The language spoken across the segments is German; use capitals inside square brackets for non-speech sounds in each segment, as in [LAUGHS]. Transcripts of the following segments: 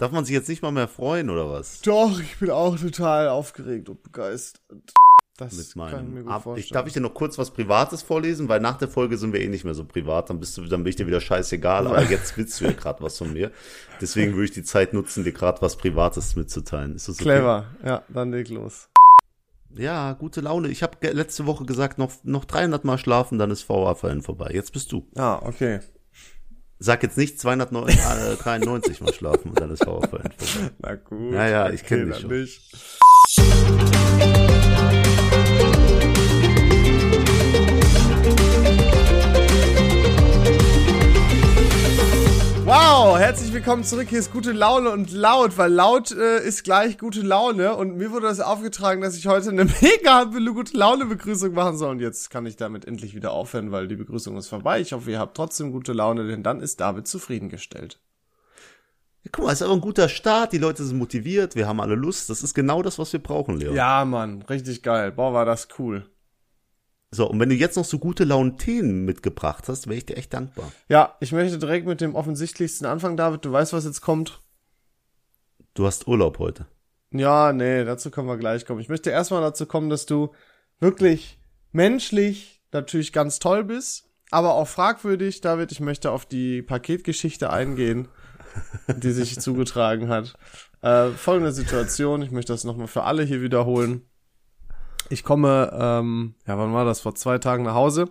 Darf man sich jetzt nicht mal mehr freuen, oder was? Doch, ich bin auch total aufgeregt und begeistert. Das mit meinem. Ab, ich, darf ich dir noch kurz was Privates vorlesen, weil nach der Folge sind wir eh nicht mehr so privat, dann bist du, dann bin ich dir wieder scheißegal, aber [LAUGHS] jetzt willst du ja gerade was von mir. Deswegen würde ich die Zeit nutzen, dir gerade was Privates mitzuteilen. Ist das okay? Clever, ja, dann leg los. Ja, gute Laune. Ich habe letzte Woche gesagt, noch, noch 300 Mal schlafen, dann ist VA-Verein vorbei. Jetzt bist du. Ah, okay. Sag jetzt nicht 293 Mal schlafen und dann ist vorbei. Na gut. Naja, ich kenne dich schon. Nicht. Wow, herzlich willkommen zurück. Hier ist gute Laune und laut, weil laut äh, ist gleich gute Laune. Und mir wurde das aufgetragen, dass ich heute eine [LAUGHS] mega gute Laune Begrüßung machen soll. Und jetzt kann ich damit endlich wieder aufhören, weil die Begrüßung ist vorbei. Ich hoffe, ihr habt trotzdem gute Laune, denn dann ist David zufriedengestellt. Ja, guck mal, ist aber ein guter Start. Die Leute sind motiviert. Wir haben alle Lust. Das ist genau das, was wir brauchen, Leo. Ja, Mann, richtig geil. Boah, war das cool. So, und wenn du jetzt noch so gute Laune-Themen mitgebracht hast, wäre ich dir echt dankbar. Ja, ich möchte direkt mit dem offensichtlichsten anfangen, David. Du weißt, was jetzt kommt. Du hast Urlaub heute. Ja, nee, dazu können wir gleich kommen. Ich möchte erstmal dazu kommen, dass du wirklich menschlich natürlich ganz toll bist, aber auch fragwürdig, David. Ich möchte auf die Paketgeschichte eingehen, die sich [LAUGHS] zugetragen hat. Äh, folgende Situation, ich möchte das nochmal für alle hier wiederholen. Ich komme, ähm, ja, wann war das? Vor zwei Tagen nach Hause.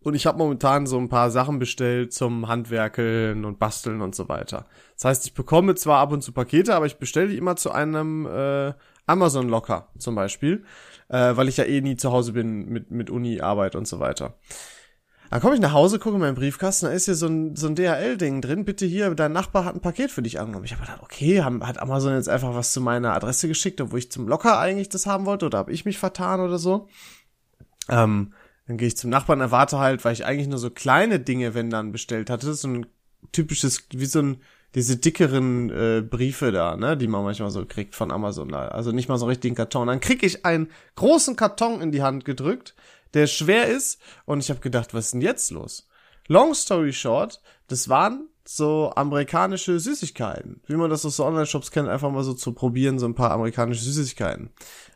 Und ich habe momentan so ein paar Sachen bestellt zum Handwerkeln und Basteln und so weiter. Das heißt, ich bekomme zwar ab und zu Pakete, aber ich bestelle die immer zu einem äh, Amazon Locker zum Beispiel, äh, weil ich ja eh nie zu Hause bin mit, mit Uni, Arbeit und so weiter. Dann komme ich nach Hause, gucke in meinen Briefkasten, da ist hier so ein, so ein DHL-Ding drin. Bitte hier, dein Nachbar hat ein Paket für dich angenommen. Ich habe gedacht, okay, hat Amazon jetzt einfach was zu meiner Adresse geschickt, obwohl ich zum Locker eigentlich das haben wollte, oder habe ich mich vertan oder so? Ähm, dann gehe ich zum Nachbarn, erwarte halt, weil ich eigentlich nur so kleine Dinge, wenn dann bestellt hatte, so ein typisches, wie so ein, diese dickeren äh, Briefe da, ne, die man manchmal so kriegt von Amazon. Also nicht mal so richtig einen Karton. Dann krieg ich einen großen Karton in die Hand gedrückt der schwer ist. Und ich habe gedacht, was ist denn jetzt los? Long story short, das waren so amerikanische Süßigkeiten. Wie man das aus so Online-Shops kennt, einfach mal so zu probieren, so ein paar amerikanische Süßigkeiten.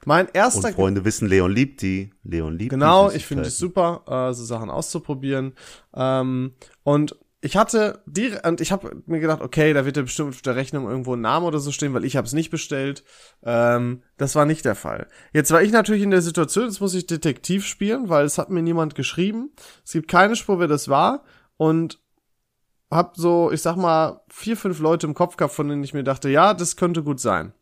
Mein erster... Und Freunde wissen, Leon liebt die. Leon liebt Genau, ich finde es super, äh, so Sachen auszuprobieren. Ähm, und ich hatte die und ich habe mir gedacht, okay, da wird ja bestimmt auf der Rechnung irgendwo ein Name oder so stehen, weil ich habe es nicht bestellt. Ähm, das war nicht der Fall. Jetzt war ich natürlich in der Situation, jetzt muss ich Detektiv spielen, weil es hat mir niemand geschrieben. Es gibt keine Spur, wer das war und hab so, ich sag mal, vier, fünf Leute im Kopf gehabt, von denen ich mir dachte, ja, das könnte gut sein.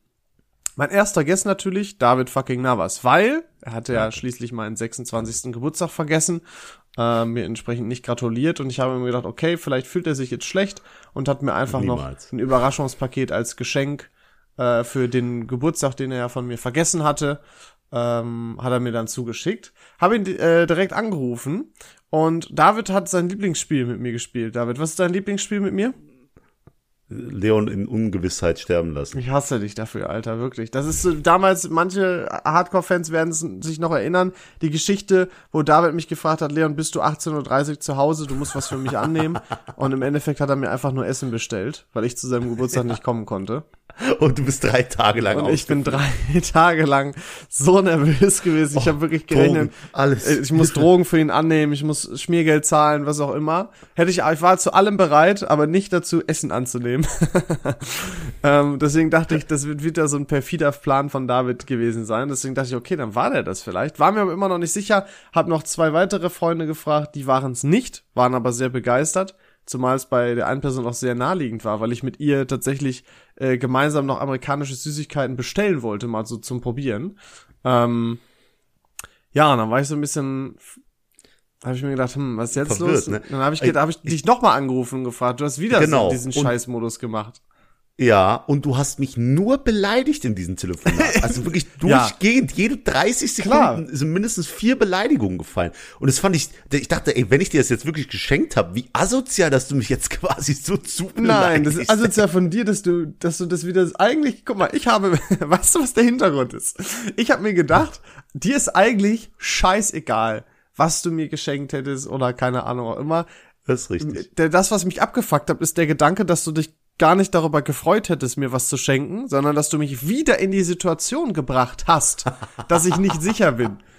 Mein erster Guess natürlich, David fucking Navas, weil er hatte ja schließlich meinen 26. Geburtstag vergessen äh, mir entsprechend nicht gratuliert und ich habe mir gedacht, okay, vielleicht fühlt er sich jetzt schlecht und hat mir einfach Niemals. noch ein Überraschungspaket als Geschenk äh, für den Geburtstag, den er ja von mir vergessen hatte, ähm, hat er mir dann zugeschickt. Habe ihn äh, direkt angerufen und David hat sein Lieblingsspiel mit mir gespielt. David, was ist dein Lieblingsspiel mit mir? Leon in Ungewissheit sterben lassen. Ich hasse dich dafür, Alter, wirklich. Das ist so, damals, manche Hardcore-Fans werden sich noch erinnern, die Geschichte, wo David mich gefragt hat, Leon, bist du 18.30 Uhr zu Hause, du musst was für mich annehmen. [LAUGHS] Und im Endeffekt hat er mir einfach nur Essen bestellt, weil ich zu seinem Geburtstag ja. nicht kommen konnte. Und du bist drei Tage lang Und ich bin drei [LAUGHS] Tage lang so nervös gewesen. Ich oh, habe wirklich gerechnet. Drogen, alles. Äh, ich muss Drogen für ihn annehmen, ich muss Schmiergeld zahlen, was auch immer. Hätte ich, ich war zu allem bereit, aber nicht dazu, Essen anzunehmen. [LAUGHS] ähm, deswegen dachte ich, das wird wieder so ein perfider Plan von David gewesen sein. Deswegen dachte ich, okay, dann war der das vielleicht. War mir aber immer noch nicht sicher. Hab noch zwei weitere Freunde gefragt, die waren es nicht, waren aber sehr begeistert zumal es bei der einen Person auch sehr naheliegend war, weil ich mit ihr tatsächlich äh, gemeinsam noch amerikanische Süßigkeiten bestellen wollte, mal so zum Probieren. Ähm, ja, und dann war ich so ein bisschen habe ich mir gedacht, hm, was ist jetzt Verwirrt, los? Ne? Dann habe ich, hab ich dich nochmal angerufen und gefragt. Du hast wieder genau. so diesen Scheißmodus gemacht. Ja, und du hast mich nur beleidigt in diesem Telefonat. Also [LAUGHS] wirklich durchgehend, ja. jede 30 Sekunden Klar. sind mindestens vier Beleidigungen gefallen. Und das fand ich, ich dachte, ey, wenn ich dir das jetzt wirklich geschenkt habe, wie asozial, dass du mich jetzt [LAUGHS] quasi so zu Nein, das ist asozial von dir, dass du, dass du das wieder, eigentlich, guck mal, ich habe, [LAUGHS] weißt du, was der Hintergrund ist? Ich habe mir gedacht, dir ist eigentlich scheißegal, was du mir geschenkt hättest oder keine Ahnung auch immer. Das ist richtig. Das, was mich abgefuckt hat, ist der Gedanke, dass du dich gar nicht darüber gefreut hättest, mir was zu schenken, sondern dass du mich wieder in die Situation gebracht hast, dass ich nicht sicher bin. [LAUGHS]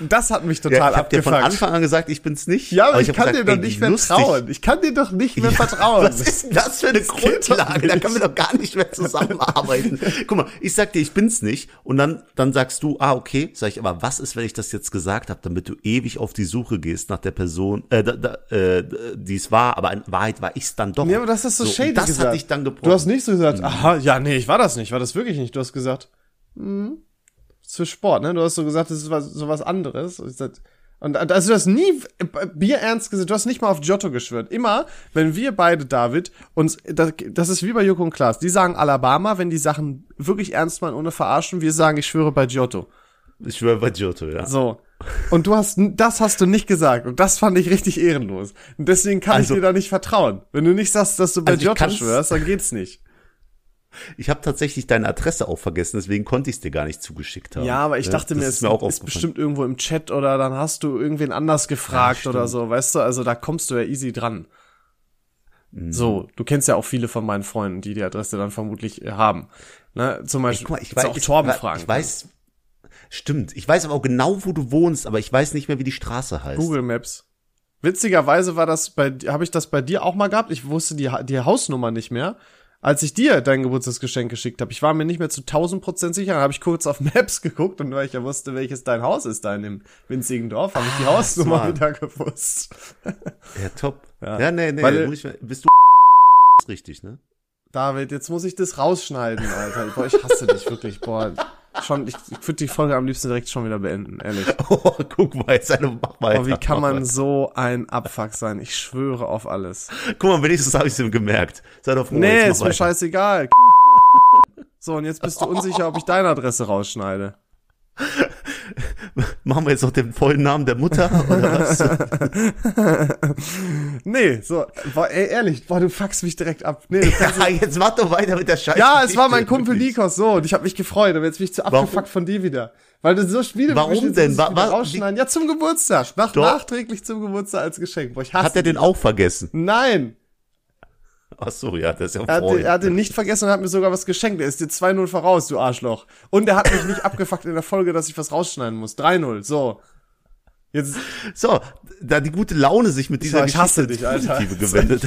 Das hat mich total ja, ich hab abgefuckt. dir von Anfang an gesagt, ich bin's nicht. Ja, aber ich, ich kann gesagt, dir doch nicht mehr vertrauen. Ich kann dir doch nicht mehr ja, vertrauen. Was ist denn das für eine das Grundlage? Da können wir doch gar nicht mehr zusammenarbeiten. Guck mal, ich sag dir, ich bin's nicht. Und dann, dann sagst du, ah, okay. Sag ich, aber was ist, wenn ich das jetzt gesagt habe, damit du ewig auf die Suche gehst nach der Person, äh, da, da, äh, die es war, aber in Wahrheit war ich's dann doch. Ja, aber das ist so, so shady Das gesagt. hat dich dann gebrochen. Du hast nicht so gesagt, mhm. aha, ja, nee, ich war das nicht, war das wirklich nicht. Du hast gesagt, hm, für Sport, ne? Du hast so gesagt, das ist was, so was anderes. Und also du hast nie Bier ernst gesagt, du hast nicht mal auf Giotto geschwört. Immer, wenn wir beide, David, uns, das, das ist wie bei Joko und Klaas, die sagen Alabama, wenn die Sachen wirklich ernst meinen, ohne verarschen, wir sagen, ich schwöre bei Giotto. Ich schwöre bei Giotto, ja. So. Und du hast, das hast du nicht gesagt. Und das fand ich richtig ehrenlos. Und deswegen kann also, ich dir da nicht vertrauen. Wenn du nicht sagst, dass du bei also Giotto schwörst, dann geht's nicht. Ich habe tatsächlich deine Adresse auch vergessen, deswegen konnte ich es dir gar nicht zugeschickt haben. Ja, aber ich dachte das mir, es ist, mir ist bestimmt irgendwo im Chat oder dann hast du irgendwen anders gefragt ja, oder so, weißt du? Also da kommst du ja easy dran. Mhm. So, du kennst ja auch viele von meinen Freunden, die die Adresse dann vermutlich äh, haben. Ne? Zum Beispiel, ich, ich weiß, auch Torben ich, fragen. Ich weiß, stimmt. Ich weiß aber auch genau, wo du wohnst, aber ich weiß nicht mehr, wie die Straße heißt. Google Maps. Witzigerweise war das bei, habe ich das bei dir auch mal gehabt. Ich wusste die, die Hausnummer nicht mehr als ich dir dein Geburtstagsgeschenk geschickt habe. Ich war mir nicht mehr zu 1000 Prozent sicher. Dann habe ich kurz auf [LAUGHS] Maps geguckt und weil ich ja wusste, welches dein Haus ist, da in dem winzigen Dorf, habe ich die ah, Hausnummer smart. wieder gewusst. ja, top. Ja, ja nee, nee. Weil, bist du richtig, ne? David, jetzt muss ich das rausschneiden, Alter. Boah, ich hasse dich wirklich. Boah, schon, ich, ich würde die Folge am liebsten direkt schon wieder beenden, ehrlich. [LAUGHS] Oh, guck mal, jetzt eine, mach weiter. Oh, wie kann man so ein Abfuck sein? Ich schwöre auf alles. Guck mal, wenigstens habe ich es ihm gemerkt. Sei doch froh. Nee, ist mir scheißegal. [LAUGHS] So, und jetzt bist du unsicher, ob ich deine Adresse rausschneide. [LAUGHS] [LAUGHS] Machen wir jetzt noch den vollen Namen der Mutter oder was? [LAUGHS] nee, so, boah, ey, ehrlich, boah, du fuckst mich direkt ab. Nee, [LAUGHS] ja, jetzt mach doch weiter mit der Scheiße. Ja, es war mein Kumpel Nikos, so, und ich habe mich gefreut, aber jetzt bin ich zu abgefuckt Warum? von dir wieder. Weil du so Spiele Warum denn? Wa rausschneiden. Ja, zum Geburtstag. Nach, nachträglich zum Geburtstag als Geschenk. Boah, ich hasse Hat er den auch vergessen? Nein. Ach so, ja, das ist ja er hat, er hat den nicht vergessen und hat mir sogar was geschenkt. Er ist dir 2-0 voraus, du Arschloch. Und er hat mich nicht [LAUGHS] abgefuckt in der Folge, dass ich was rausschneiden muss. 3-0, so. Jetzt, so, da die gute Laune sich mit dieser ich hasse dich, Alter. gewendet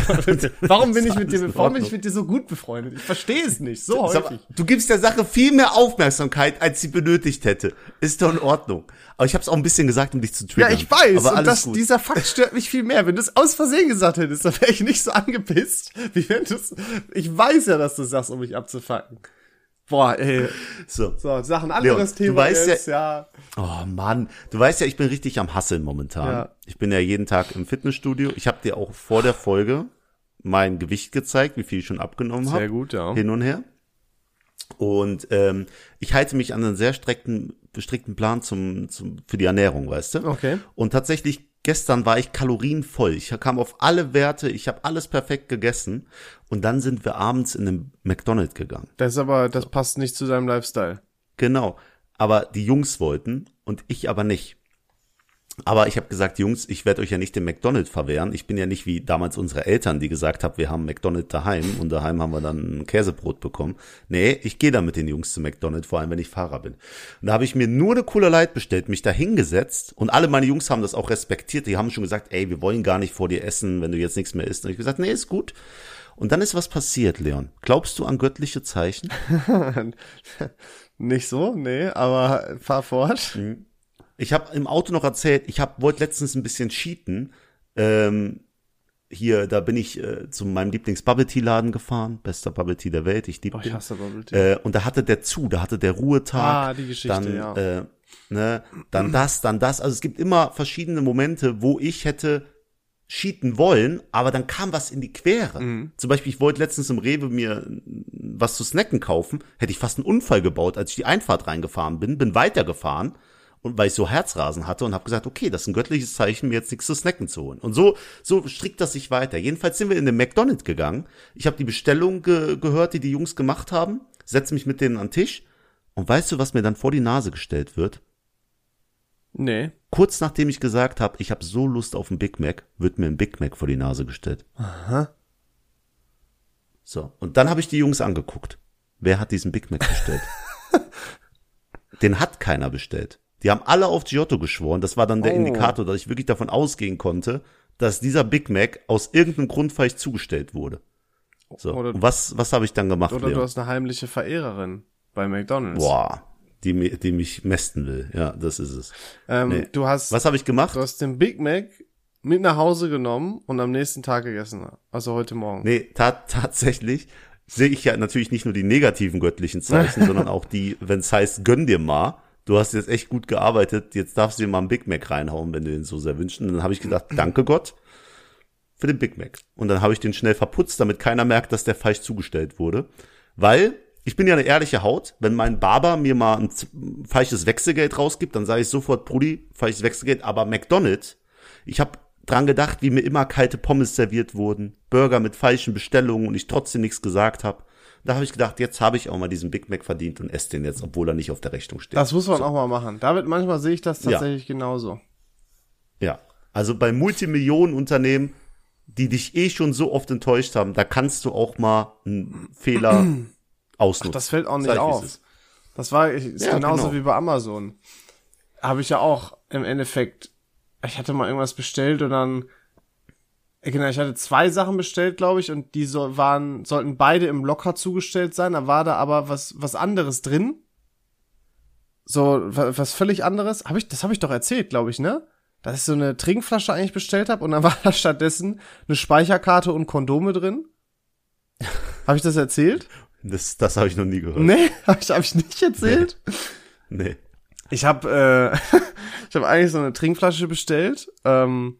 Warum bin ich mit dir, warum bin ich mit dir so gut befreundet? Ich verstehe es nicht, so häufig. Du gibst der Sache viel mehr Aufmerksamkeit, als sie benötigt hätte. Ist doch in Ordnung. Aber ich habe es auch ein bisschen gesagt, um dich zu triggern. Ja, ich weiß. Aber und das, dieser Fakt stört mich viel mehr. Wenn du es aus Versehen gesagt hättest, dann wäre ich nicht so angepisst, wie wenn du es, ich weiß ja, dass du sagst, um mich abzufacken. Boah, ey. So, so Sachen anderes Leon, Thema du weißt ist, ja, ja. Oh Mann, du weißt ja, ich bin richtig am Hasseln momentan. Ja. Ich bin ja jeden Tag im Fitnessstudio. Ich habe dir auch vor der Folge mein Gewicht gezeigt, wie viel ich schon abgenommen habe. Sehr gut, ja. Hin und her. Und ähm, ich halte mich an einen sehr strikten, bestrickten Plan zum, zum, für die Ernährung, weißt du? Okay. Und tatsächlich gestern war ich kalorienvoll. Ich kam auf alle Werte, ich habe alles perfekt gegessen und dann sind wir abends in den McDonald's gegangen. Das ist aber, das passt nicht zu deinem Lifestyle. Genau. Aber die Jungs wollten und ich aber nicht. Aber ich habe gesagt, Jungs, ich werde euch ja nicht den McDonald's verwehren. Ich bin ja nicht wie damals unsere Eltern, die gesagt haben, wir haben McDonald's daheim und daheim haben wir dann ein Käsebrot bekommen. Nee, ich gehe da mit den Jungs zu McDonald's, vor allem wenn ich Fahrer bin. Und da habe ich mir nur eine coole Light bestellt, mich da hingesetzt und alle meine Jungs haben das auch respektiert. Die haben schon gesagt, ey, wir wollen gar nicht vor dir essen, wenn du jetzt nichts mehr isst. Und ich gesagt, nee, ist gut. Und dann ist was passiert, Leon. Glaubst du an göttliche Zeichen? [LAUGHS] nicht so, nee, aber fahr fort. Mhm. Ich habe im Auto noch erzählt, ich hab, wollte letztens ein bisschen cheaten. Ähm, hier, da bin ich äh, zu meinem Lieblings-Bubble-Tea-Laden gefahren. Bester Bubble-Tea der Welt, ich liebe oh, ich hasse Bubble Tea. Äh, und da hatte der zu, da hatte der Ruhetag. Ah, die Geschichte, dann, ja. Äh, ne, dann das, dann das. Also es gibt immer verschiedene Momente, wo ich hätte cheaten wollen, aber dann kam was in die Quere. Mhm. Zum Beispiel, ich wollte letztens im Rewe mir was zu snacken kaufen, hätte ich fast einen Unfall gebaut, als ich die Einfahrt reingefahren bin, bin weitergefahren und weil ich so Herzrasen hatte und habe gesagt, okay, das ist ein göttliches Zeichen, mir jetzt nichts zu snacken zu holen. Und so so strickt das sich weiter. Jedenfalls sind wir in den McDonald's gegangen. Ich habe die Bestellung ge gehört, die die Jungs gemacht haben, setze mich mit denen an den Tisch und weißt du, was mir dann vor die Nase gestellt wird? Nee. Kurz nachdem ich gesagt habe, ich habe so Lust auf einen Big Mac, wird mir ein Big Mac vor die Nase gestellt. Aha. So, und dann habe ich die Jungs angeguckt. Wer hat diesen Big Mac bestellt? [LAUGHS] Den hat keiner bestellt. Die haben alle auf Giotto geschworen. Das war dann der oh. Indikator, dass ich wirklich davon ausgehen konnte, dass dieser Big Mac aus irgendeinem Grund vielleicht zugestellt wurde. So. Oder, und was, was habe ich dann gemacht? Oder Leon? du hast eine heimliche Verehrerin bei McDonalds. Boah, die, die mich mästen will. Ja, das ist es. Ähm, nee. Du hast. Was habe ich gemacht? Du hast den Big Mac mit nach Hause genommen und am nächsten Tag gegessen. Also heute Morgen. Nee, ta tatsächlich sehe ich ja natürlich nicht nur die negativen göttlichen Zeichen, [LAUGHS] sondern auch die, wenn es heißt, gönn dir mal. Du hast jetzt echt gut gearbeitet, jetzt darfst du dir mal einen Big Mac reinhauen, wenn du den so sehr wünschst. Und dann habe ich gedacht, danke Gott für den Big Mac. Und dann habe ich den schnell verputzt, damit keiner merkt, dass der falsch zugestellt wurde. Weil ich bin ja eine ehrliche Haut. Wenn mein Barber mir mal ein falsches Wechselgeld rausgibt, dann sage ich sofort, Brudi, falsches Wechselgeld. Aber McDonald's, ich habe dran gedacht, wie mir immer kalte Pommes serviert wurden, Burger mit falschen Bestellungen und ich trotzdem nichts gesagt habe. Da habe ich gedacht, jetzt habe ich auch mal diesen Big Mac verdient und esse den jetzt, obwohl er nicht auf der Rechnung steht. Das muss man so. auch mal machen. David, manchmal sehe ich das tatsächlich ja. genauso. Ja, also bei Multimillionenunternehmen, die dich eh schon so oft enttäuscht haben, da kannst du auch mal einen Fehler [CLEARS THROAT] ausnutzen. Ach, das fällt auch nicht auf. Das war ist ja, genauso genau. wie bei Amazon. Habe ich ja auch im Endeffekt ich hatte mal irgendwas bestellt und dann Genau, ich hatte zwei Sachen bestellt, glaube ich, und die so waren, sollten beide im Locker zugestellt sein. Da war da aber was, was anderes drin. So, was völlig anderes. Hab ich, das habe ich doch erzählt, glaube ich, ne? Dass ich so eine Trinkflasche eigentlich bestellt habe und dann [LAUGHS] war da stattdessen eine Speicherkarte und Kondome drin. habe ich das erzählt? Das, das habe ich noch nie gehört. Nee, [LAUGHS] habe ich, hab ich nicht erzählt? Nee. nee. Ich habe äh, [LAUGHS] ich habe eigentlich so eine Trinkflasche bestellt. Ähm,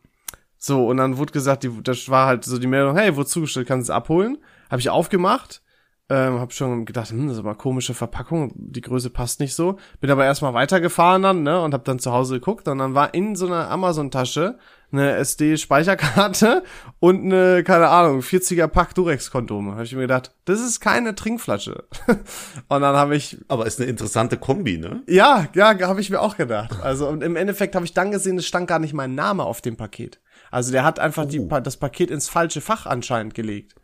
so, und dann wurde gesagt, die, das war halt so die Meldung, hey, wurde zugestellt, kannst du es abholen. Habe ich aufgemacht, ähm, habe schon gedacht, hm, das ist aber komische Verpackung, die Größe passt nicht so. Bin aber erstmal weitergefahren dann, ne, und habe dann zu Hause geguckt und dann war in so einer Amazon-Tasche eine SD-Speicherkarte [LAUGHS] und eine, keine Ahnung, 40er Pack Durex-Kondome. Habe ich mir gedacht, das ist keine Trinkflasche. [LAUGHS] und dann habe ich. Aber ist eine interessante Kombi, ne? Ja, ja, habe ich mir auch gedacht. Also und im Endeffekt habe ich dann gesehen, es stand gar nicht mein Name auf dem Paket. Also der hat einfach oh. die, das Paket ins falsche Fach anscheinend gelegt.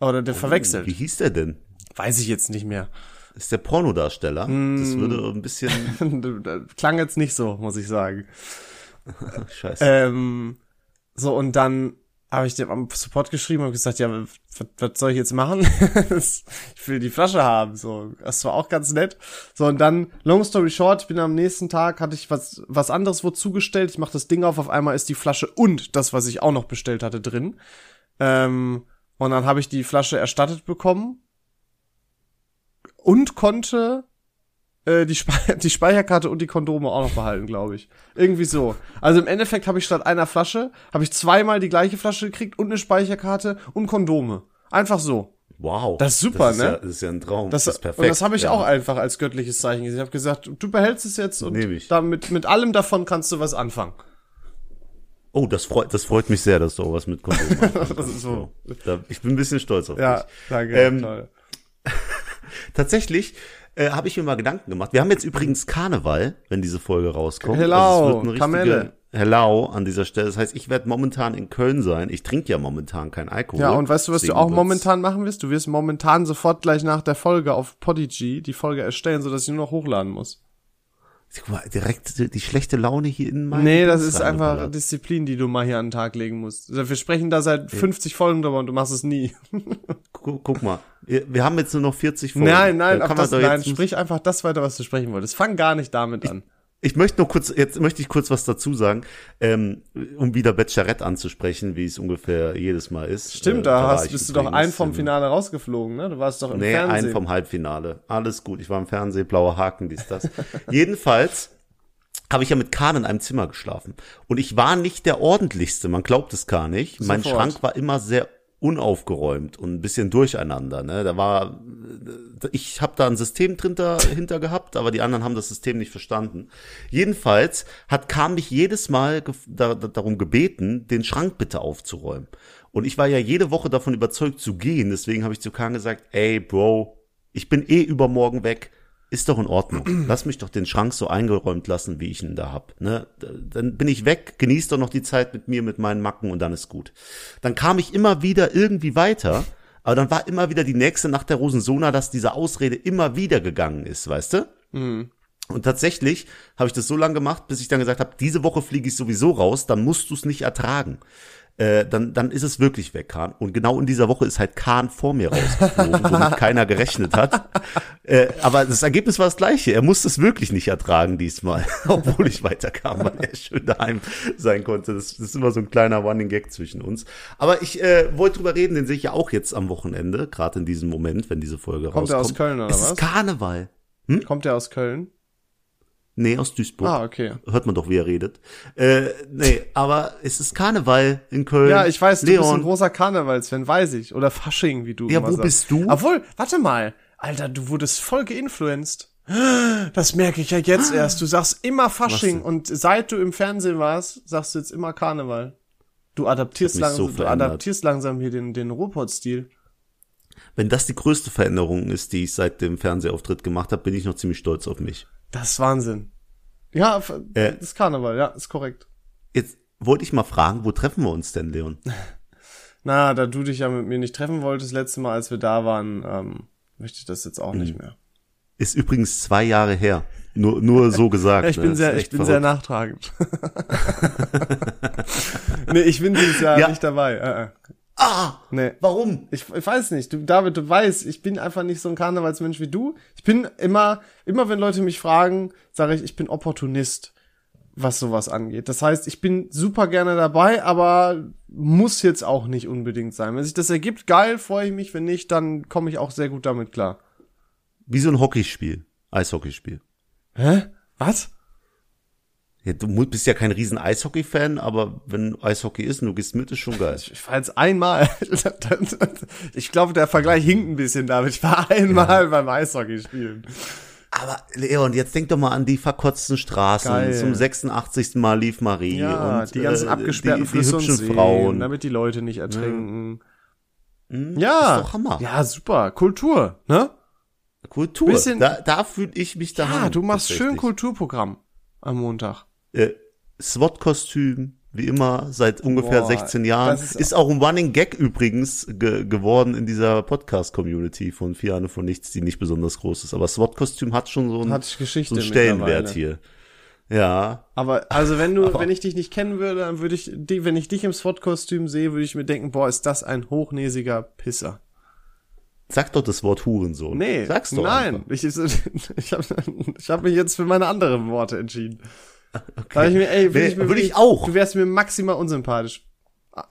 Oder der oh, verwechselt. Wie hieß der denn? Weiß ich jetzt nicht mehr. Ist der Pornodarsteller? Mm. Das würde ein bisschen. [LAUGHS] Klang jetzt nicht so, muss ich sagen. [LAUGHS] Scheiße. Ähm, so, und dann habe ich dem am Support geschrieben und gesagt, ja, was, soll ich jetzt machen? [LAUGHS] ich will die Flasche haben. So, das war auch ganz nett. So, und dann, long story short, ich bin am nächsten Tag, hatte ich was, was anderes wo zugestellt. Ich mache das Ding auf, auf einmal ist die Flasche und das, was ich auch noch bestellt hatte, drin. Ähm, und dann habe ich die Flasche erstattet bekommen und konnte äh, die, Spe [LAUGHS] die Speicherkarte und die Kondome auch noch behalten, glaube ich. Irgendwie so. Also im Endeffekt habe ich statt einer Flasche, habe ich zweimal die gleiche Flasche gekriegt und eine Speicherkarte und Kondome. Einfach so. Wow. Das ist super, das ist ne? Ja, das ist ja ein Traum. Das, das ist perfekt. Und das habe ich ja. auch einfach als göttliches Zeichen gesehen. Ich habe gesagt, du behältst es jetzt und damit mit allem davon kannst du was anfangen. Oh, das freut, das freut mich sehr, dass du auch was mit Kondom hast. [LAUGHS] das ist so. Ich bin ein bisschen stolz auf ja, dich. Ja, danke. Ähm, [LAUGHS] tatsächlich äh, habe ich mir mal Gedanken gemacht. Wir haben jetzt übrigens Karneval, wenn diese Folge rauskommt. Hello, also Kamelle. Hello an dieser Stelle. Das heißt, ich werde momentan in Köln sein. Ich trinke ja momentan kein Alkohol. Ja, und weißt du, was du auch momentan machen wirst? Du wirst momentan sofort gleich nach der Folge auf Podigy die Folge erstellen, sodass ich nur noch hochladen muss. Guck mal, direkt die schlechte Laune hier in meinem Nee, das ist einfach oder? Disziplin, die du mal hier an den Tag legen musst. Also wir sprechen da seit 50 Folgen drüber und du machst es nie. [LAUGHS] guck, guck, mal, wir haben jetzt nur noch 40 Folgen. Nein, nein, das, nein, sprich einfach das weiter, was du sprechen wolltest. Fang gar nicht damit an. Ich möchte nur kurz, jetzt möchte ich kurz was dazu sagen, ähm, um wieder Bachelorette anzusprechen, wie es ungefähr jedes Mal ist. Stimmt, äh, da hast, bist du doch ein vom Finale rausgeflogen, ne? Du warst doch im nee, Fernsehen. Nee, ein vom Halbfinale. Alles gut, ich war im Fernsehen, blauer Haken, dies, das. [LAUGHS] Jedenfalls habe ich ja mit Kahn in einem Zimmer geschlafen. Und ich war nicht der ordentlichste, man glaubt es gar nicht. Sofort. Mein Schrank war immer sehr unaufgeräumt und ein bisschen durcheinander. Ne? Da war, ich habe da ein System drin dahinter gehabt, aber die anderen haben das System nicht verstanden. Jedenfalls hat kam mich jedes Mal da, da, darum gebeten, den Schrank bitte aufzuräumen. Und ich war ja jede Woche davon überzeugt zu gehen, deswegen habe ich zu Kahn gesagt, ey Bro, ich bin eh übermorgen weg ist doch in Ordnung. [CLEARS THROAT] Lass mich doch den Schrank so eingeräumt lassen, wie ich ihn da hab. Ne? Dann bin ich weg, genieß doch noch die Zeit mit mir, mit meinen Macken und dann ist gut. Dann kam ich immer wieder irgendwie weiter, Aber dann war immer wieder die nächste Nacht der Rosensona, dass diese Ausrede immer wieder gegangen ist, weißt du? Mhm. Und tatsächlich habe ich das so lange gemacht, bis ich dann gesagt habe, diese Woche fliege ich sowieso raus, dann musst du es nicht ertragen. Äh, dann, dann ist es wirklich weg, Kahn. Und genau in dieser Woche ist halt Kahn vor mir rausgeflogen, womit keiner gerechnet hat. Äh, aber das Ergebnis war das gleiche. Er musste es wirklich nicht ertragen diesmal, [LAUGHS] obwohl ich weiterkam, weil er schön daheim sein konnte. Das, das ist immer so ein kleiner Running Gag zwischen uns. Aber ich äh, wollte drüber reden, den sehe ich ja auch jetzt am Wochenende, gerade in diesem Moment, wenn diese Folge Kommt rauskommt. Kommt er aus Köln oder es was? Ist Karneval. Hm? Kommt er aus Köln? Nee, aus Duisburg. Ah, okay. Hört man doch, wie er redet. Äh, nee, aber es ist Karneval in Köln. Ja, ich weiß, Leon. du bist ein großer Karnevalsfan, weiß ich. Oder Fasching, wie du Ja, wo sagst. bist du? Obwohl, warte mal. Alter, du wurdest voll geinfluenced. Das merke ich ja jetzt erst. Du sagst immer Fasching und seit du im Fernsehen warst, sagst du jetzt immer Karneval. Du adaptierst langsam, so du adaptierst langsam hier den, den Robot-Stil. Wenn das die größte Veränderung ist, die ich seit dem Fernsehauftritt gemacht habe, bin ich noch ziemlich stolz auf mich. Das ist Wahnsinn. Ja, äh, das ist Karneval, ja, ist korrekt. Jetzt wollte ich mal fragen, wo treffen wir uns denn, Leon? [LAUGHS] Na, da du dich ja mit mir nicht treffen wolltest, letzte Mal, als wir da waren, ähm, möchte ich das jetzt auch mhm. nicht mehr. Ist übrigens zwei Jahre her. Nur, nur so gesagt. ja, [LAUGHS] ich bin ne? sehr, ich bin sehr nachtragend. [LAUGHS] nee, ich bin dieses Jahr ja. nicht dabei. Äh, äh. Ah, nee. Warum? Ich, ich weiß nicht. Du, David, du weißt, ich bin einfach nicht so ein Karnevalsmensch wie du. Ich bin immer, immer wenn Leute mich fragen, sage ich, ich bin Opportunist, was sowas angeht. Das heißt, ich bin super gerne dabei, aber muss jetzt auch nicht unbedingt sein. Wenn sich das ergibt, geil, freue ich mich. Wenn nicht, dann komme ich auch sehr gut damit klar. Wie so ein Hockeyspiel. Eishockeyspiel. Hä? Was? Ja, du bist ja kein riesen Eishockey-Fan, aber wenn Eishockey ist und du gehst mit, ist schon geil. Ich war jetzt einmal, [LAUGHS] ich glaube, der Vergleich hinkt ein bisschen damit. Ich war einmal ja. beim Eishockey spielen. Aber Leon, jetzt denk doch mal an die verkotzten Straßen. Geil. Zum 86. Mal lief Marie ja, und die ganzen äh, abgesperrten die, die hübschen Seen, Frauen, damit die Leute nicht ertrinken. Mhm. Ja, ist doch Hammer. Ja, super. Kultur, ne? Kultur. Bisschen, da, da fühle ich mich da. Ja, du machst schön Kulturprogramm am Montag äh, SWAT-Kostüm, wie immer, seit ungefähr Boah, 16 Jahren. Ist, ist, auch ein Running Gag übrigens ge geworden in dieser Podcast-Community von Vier Ahne von Nichts, die nicht besonders groß ist. Aber SWAT-Kostüm hat schon so einen, so einen Stellenwert hier. Ja. Aber also wenn du, [LAUGHS] wenn ich dich nicht kennen würde, dann würde ich, wenn ich dich im SWAT-Kostüm sehe, würde ich mir denken, boah, ist das ein hochnäsiger Pisser. Sag doch das Wort Hurensohn. Nee. Sag's doch. Nein. Einfach. Ich, [LAUGHS] ich habe ich hab mich jetzt für meine anderen Worte entschieden. Okay. Ich mir, ey, würde ich, mir, würd ich auch. Du wärst mir maximal unsympathisch.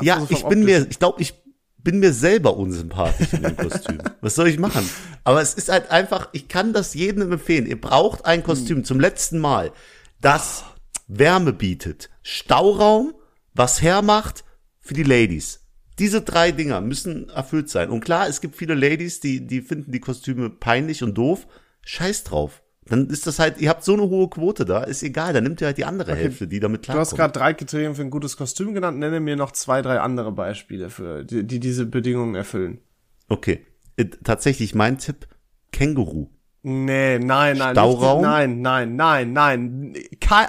Ja, also ich bin mir, ich glaube, ich bin mir selber unsympathisch in dem Kostüm. [LAUGHS] Was soll ich machen? Aber es ist halt einfach, ich kann das jedem empfehlen. Ihr braucht ein Kostüm zum letzten Mal, das Wärme bietet, Stauraum, was hermacht für die Ladies. Diese drei Dinger müssen erfüllt sein. Und klar, es gibt viele Ladies, die, die finden die Kostüme peinlich und doof. Scheiß drauf. Dann ist das halt, ihr habt so eine hohe Quote da, ist egal, dann nimmt ihr halt die andere okay. Hälfte, die damit klarkommt. Du hast gerade drei Kriterien für ein gutes Kostüm genannt, nenne mir noch zwei, drei andere Beispiele für, die, die diese Bedingungen erfüllen. Okay. Äh, tatsächlich mein Tipp, Känguru. Nee, nein, nein. Stauraum? Nein, nein, nein, nein.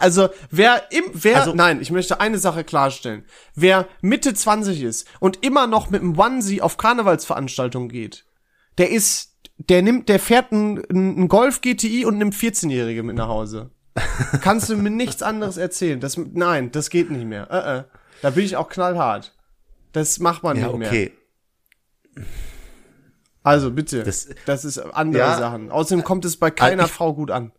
Also, wer im, wer, also, nein, ich möchte eine Sache klarstellen. Wer Mitte 20 ist und immer noch mit einem Onesie auf Karnevalsveranstaltungen geht, der ist der nimmt, der fährt ein, ein Golf GTI und nimmt 14-Jährige mit nach Hause. Kannst du mir nichts anderes erzählen? Das, nein, das geht nicht mehr. Uh -uh. Da bin ich auch knallhart. Das macht man ja, nicht okay. mehr. Also bitte, das, das ist andere ja, Sachen. Außerdem kommt es bei keiner ich, Frau gut an.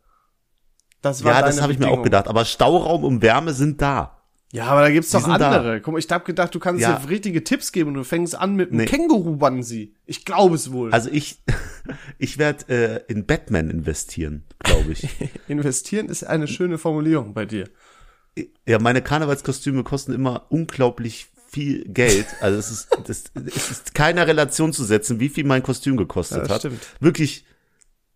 Das war ja, das habe ich mir auch gedacht. Aber Stauraum und Wärme sind da. Ja, aber da gibt's doch andere. Da. Guck mal, ich hab gedacht, du kannst ja. dir richtige Tipps geben und du fängst an mit einem nee. Känguru-Bansi. Ich glaube es wohl. Also ich, [LAUGHS] ich werde äh, in Batman investieren, glaube ich. [LAUGHS] investieren ist eine schöne Formulierung bei dir. Ja, meine Karnevalskostüme kosten immer unglaublich viel Geld. Also es ist, das, es ist keiner Relation zu setzen, wie viel mein Kostüm gekostet ja, hat. Stimmt. Wirklich,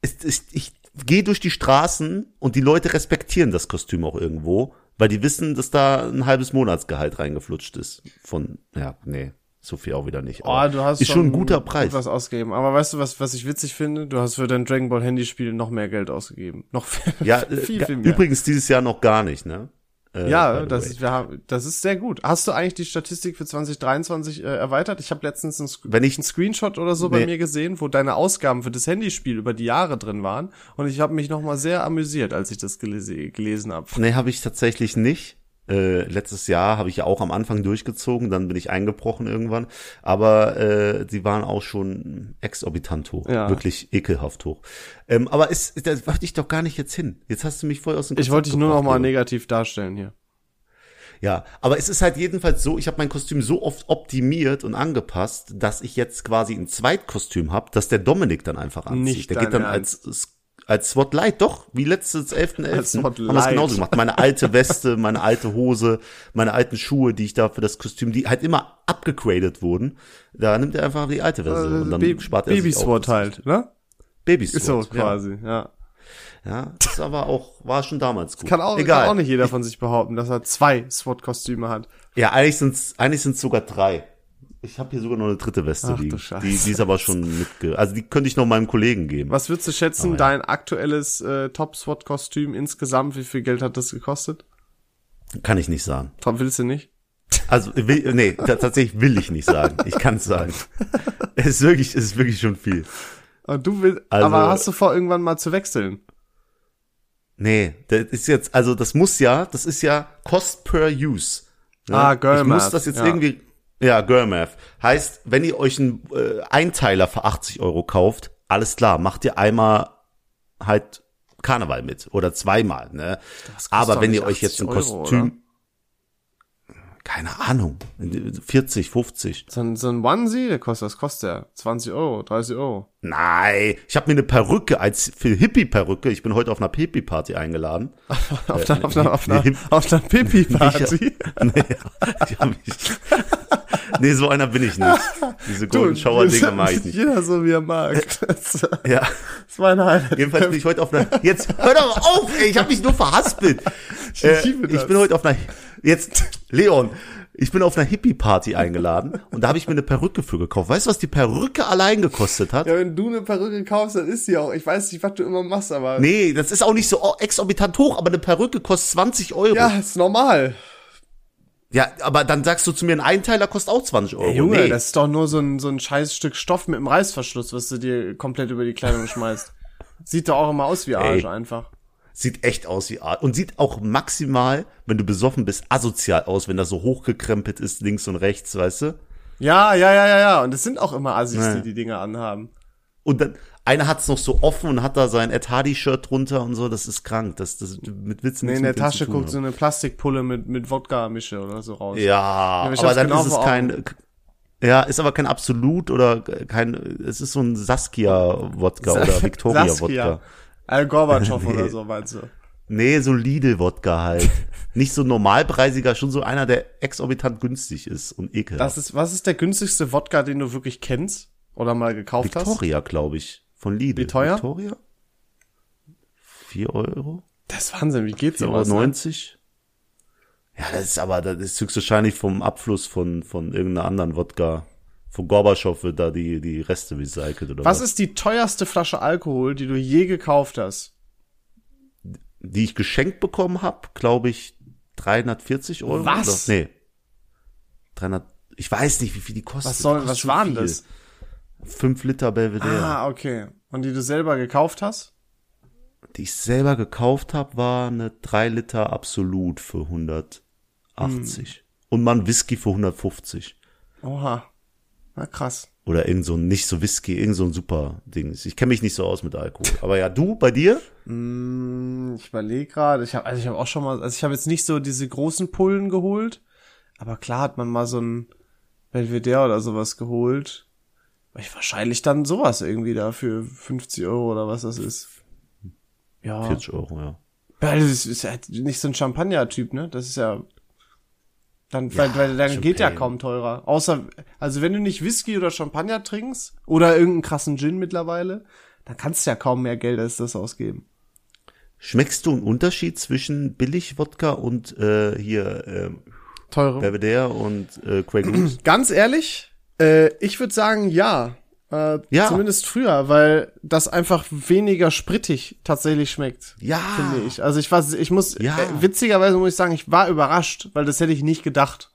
es, es, ich gehe durch die Straßen und die Leute respektieren das Kostüm auch irgendwo weil die wissen, dass da ein halbes Monatsgehalt reingeflutscht ist. Von, ja, nee, so viel auch wieder nicht. Aber oh, du hast ist schon ein guter Preis. was ausgegeben. Aber weißt du, was, was ich witzig finde? Du hast für dein Dragon Ball Handyspiel noch mehr Geld ausgegeben. Noch [LAUGHS] viel, ja, viel, viel mehr. Übrigens dieses Jahr noch gar nicht, ne? Äh, ja, das ist, wir haben, das ist sehr gut. Hast du eigentlich die Statistik für 2023 äh, erweitert? Ich habe letztens einen, Wenn ich, einen Screenshot oder so Nee. bei mir gesehen, wo deine Ausgaben für das Handyspiel über die Jahre drin waren. Und ich habe mich nochmal sehr amüsiert, als ich das gelese, gelesen habe. nee, habe ich tatsächlich nicht. Äh, letztes Jahr habe ich ja auch am Anfang durchgezogen, dann bin ich eingebrochen irgendwann. Aber äh, die waren auch schon exorbitant hoch, Ja. wirklich ekelhaft hoch. Ähm, aber ist, da wollte ich doch gar nicht jetzt hin. Jetzt hast du mich voll aus dem Ich wollte dich nur noch mal Leon. negativ darstellen hier. Ja, aber es ist halt jedenfalls so, ich habe mein Kostüm so oft optimiert und angepasst, dass ich jetzt quasi ein Zweitkostüm habe, dass der Dominik dann einfach anzieht. Nicht der geht dann Ernst. als als SWAT Light, doch, wie letztes 11.11. Als SWAT haben wir es genauso gemacht. Meine alte Weste, meine alte Hose, meine alten Schuhe, die ich da für das Kostüm, die halt immer abgegradet wurden, da nimmt er einfach die alte Version und dann Äh, Ba- spart er sich auch. Baby-Swat halt, ne? Baby Ist so SWAT, ja. quasi, ja. Ja, das aber auch, war schon damals gut. Kann auch, Egal. kann auch nicht jeder von sich behaupten, dass er zwei SWAT-Kostüme hat. Ja, eigentlich sind's eigentlich sind's sogar drei. Ich habe hier sogar noch eine dritte Weste Ach, liegen. Die, die ist aber schon mitge... Also die könnte ich noch meinem Kollegen geben. Was würdest du schätzen, dein aktuelles äh, Top-SWAT-Kostüm insgesamt, wie viel Geld hat das gekostet? Kann ich nicht sagen. Top willst du nicht? Also, will, nee, ta- tatsächlich will ich nicht sagen. Ich kann es sagen. [LAUGHS] Es ist wirklich, es ist wirklich schon viel. Aber du willst, Also- aber hast du vor, irgendwann mal zu wechseln? Nee, das ist jetzt, also das muss ja, das ist ja Cost per Use. Ne? Ah, Girl Ich muss das jetzt ja. irgendwie, ja, Girl Math. Heißt, wenn ihr euch einen äh, Einteiler für 80 Euro kauft, alles klar, macht ihr einmal halt Karneval mit oder zweimal, ne? Aber wenn ihr euch jetzt ein 80 Euro, Kostüm, keine Ahnung, 40, 50. So ein, so ein Onesie, der kostet, was kostet der? 20 Euro, 30 Euro. Nein, ich habe mir eine Perücke als für Hippie-Perücke. Ich bin heute auf einer Hippie-Party eingeladen. [LAUGHS] Auf einer, auf einer, auf einer, auf einer Pipi-Party. [LAUGHS] nee, ich hab mich, nee, so einer bin ich nicht. Diese Golden Shower Dinge mag ich nicht. Jeder so, wie er mag. Das Ja, ist meine Highlight. jedenfalls bin ich heute auf einer. Jetzt hör doch auf, ey, ich habe mich nur verhaspelt. [LAUGHS] Äh, liebe das. ich bin heute auf einer. Jetzt, [LAUGHS] Leon. Ich bin auf einer Hippie-Party eingeladen und da habe ich mir eine Perücke für gekauft. Weißt du, was die Perücke allein gekostet hat? Ja, wenn du eine Perücke kaufst, dann ist sie auch. Ich weiß nicht, was du immer machst, aber. Nee, das ist auch nicht so exorbitant hoch, aber eine Perücke kostet 20 Euro. Ja, ist normal. Ja, aber dann sagst du zu mir, ein Einteiler kostet auch 20 Euro. Junge, nee. das ist doch nur so ein, so ein scheiß Stück Stoff mit einem Reißverschluss, was du dir komplett über die Kleidung schmeißt. Sieht doch auch immer aus wie Arsch Ey. einfach. Sieht echt aus wie Art. Und sieht auch maximal, wenn du besoffen bist, asozial aus, wenn das so hochgekrempelt ist, links und rechts, weißt du? Ja, ja, ja, ja, ja. Und es sind auch immer Assis, Ja. die die Dinge anhaben. Und dann, einer hat's noch so offen und hat da sein Ed Hardy-Shirt drunter und so, das ist krank. Das, das mit Witzen Nee, in der Tasche guckt so eine Plastikpulle mit, mit Wodka-Mische oder so raus. Ja, ich aber dann genau ist es kein, ja, ist aber kein Absolut oder kein, es ist so ein Saskia-Wodka oder Victoria-Wodka. Al Gorbatschow [LAUGHS] Nee. oder so, meinst du? Nee, so Lidl-Wodka halt. Nicht so normalpreisiger, schon so einer, der exorbitant günstig ist und ekelhaft. Das ist, was ist der günstigste Wodka, den du wirklich kennst? Oder mal gekauft hast? Victoria, glaube ich, von Lidl. Wie teuer? Victoria? 4 Euro? Das ist Wahnsinn, wie geht's 4,90 sowas? Euro? Ne? 90? Ja, das ist aber, das ist höchstwahrscheinlich vom Abfluss von, von irgendeiner anderen Wodka. Von Gorbatschow wird da die, die Reste recycelt oder was. Was ist die teuerste Flasche Alkohol, die du je gekauft hast? Die ich geschenkt bekommen habe, glaube ich, 340 Euro. Was? Oder? Nee. 300, ich weiß nicht, wie viel die kostet. Was soll, Kostet was schon war denn viel. das? 5 Liter Belvedere. Ah, okay. Und die du selber gekauft hast? Die ich selber gekauft habe, war eine 3 Liter Absolut für 180. Hm. Und mal ein Whisky für 150. Oha. Na krass. Oder irgend so ein, nicht so Whisky, irgend so ein super Ding. Ich kenne mich nicht so aus mit Alkohol. Aber ja, du, bei dir? Mm, Ich überlege gerade, ich habe also ich habe auch schon mal, also ich habe jetzt nicht so diese großen Pullen geholt, aber klar hat man mal so ein Belvedere oder sowas geholt. Ich wahrscheinlich dann sowas irgendwie da für 50 Euro oder was das ist. Ja. 40 Euro, ja. Ja, das ist ja nicht so ein Champagner-Typ, ne? Das ist ja. Dann, weil, weil dann geht ja kaum teurer. Außer, also wenn du nicht Whisky oder Champagner trinkst oder irgendeinen krassen Gin mittlerweile, dann kannst du ja kaum mehr Geld als das ausgeben. Schmeckst du einen Unterschied zwischen Billig-Wodka und äh, hier ähm, Teure. Belvedere und äh, Grey [CLEARS THROAT] Goose? Ganz ehrlich, äh, ich würde sagen, ja. Äh, ja. Zumindest früher, weil das einfach weniger sprittig tatsächlich schmeckt. Ja. Finde ich. Also ich war, ich muss, ja. äh, witzigerweise muss ich sagen, ich war überrascht, weil das hätte ich nicht gedacht.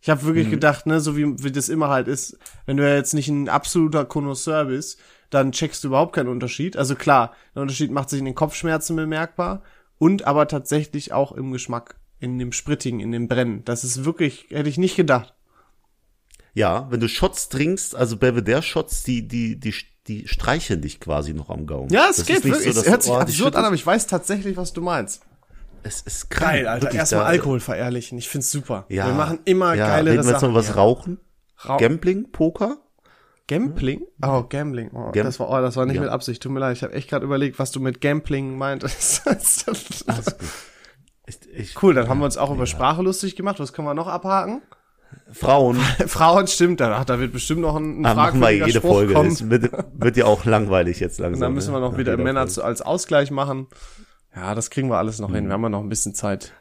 Ich habe wirklich mhm. gedacht, ne, so wie, wie das immer halt ist, wenn du ja jetzt nicht ein absoluter Connoisseur bist, dann checkst du überhaupt keinen Unterschied. Also klar, der Unterschied macht sich in den Kopfschmerzen bemerkbar und aber tatsächlich auch im Geschmack, in dem Sprittigen, in dem Brennen. Das ist wirklich, hätte ich nicht gedacht. Ja, wenn du Shots trinkst, also Belvedere-Shots, die, die, die, die streicheln dich quasi noch am Gaumen. Ja, es das geht wirklich. So, es hört sich oh, absurd an, aber ich weiß tatsächlich, was du meinst. Es ist krank. Geil, Alter. Erstmal Alkohol verehrlichen. Ich find's super. Ja, wir machen immer ja, geile Sachen. Reden wir jetzt noch was rauchen? Rauch Gambling, Poker? Gambling? Oh, Gambling. Oh, Gam das war, oh, das war nicht ja. mit Absicht. Tut mir leid. Ich habe echt gerade überlegt, was du mit Gambling meintest. [LAUGHS] ich, ich, cool, dann haben wir uns auch über Sprache lustig gemacht. Was können wir noch abhaken? Frauen. [LAUGHS] Frauen stimmt, da, da wird bestimmt noch ein, ein ah, machen wir jede Spruch Folge. Kommen. Es wird, wird ja auch langweilig jetzt langsam. Und dann müssen wir noch ne? wieder Männer zu, als Ausgleich machen. Ja, das kriegen wir alles noch mhm. hin. Wir haben ja noch ein bisschen Zeit.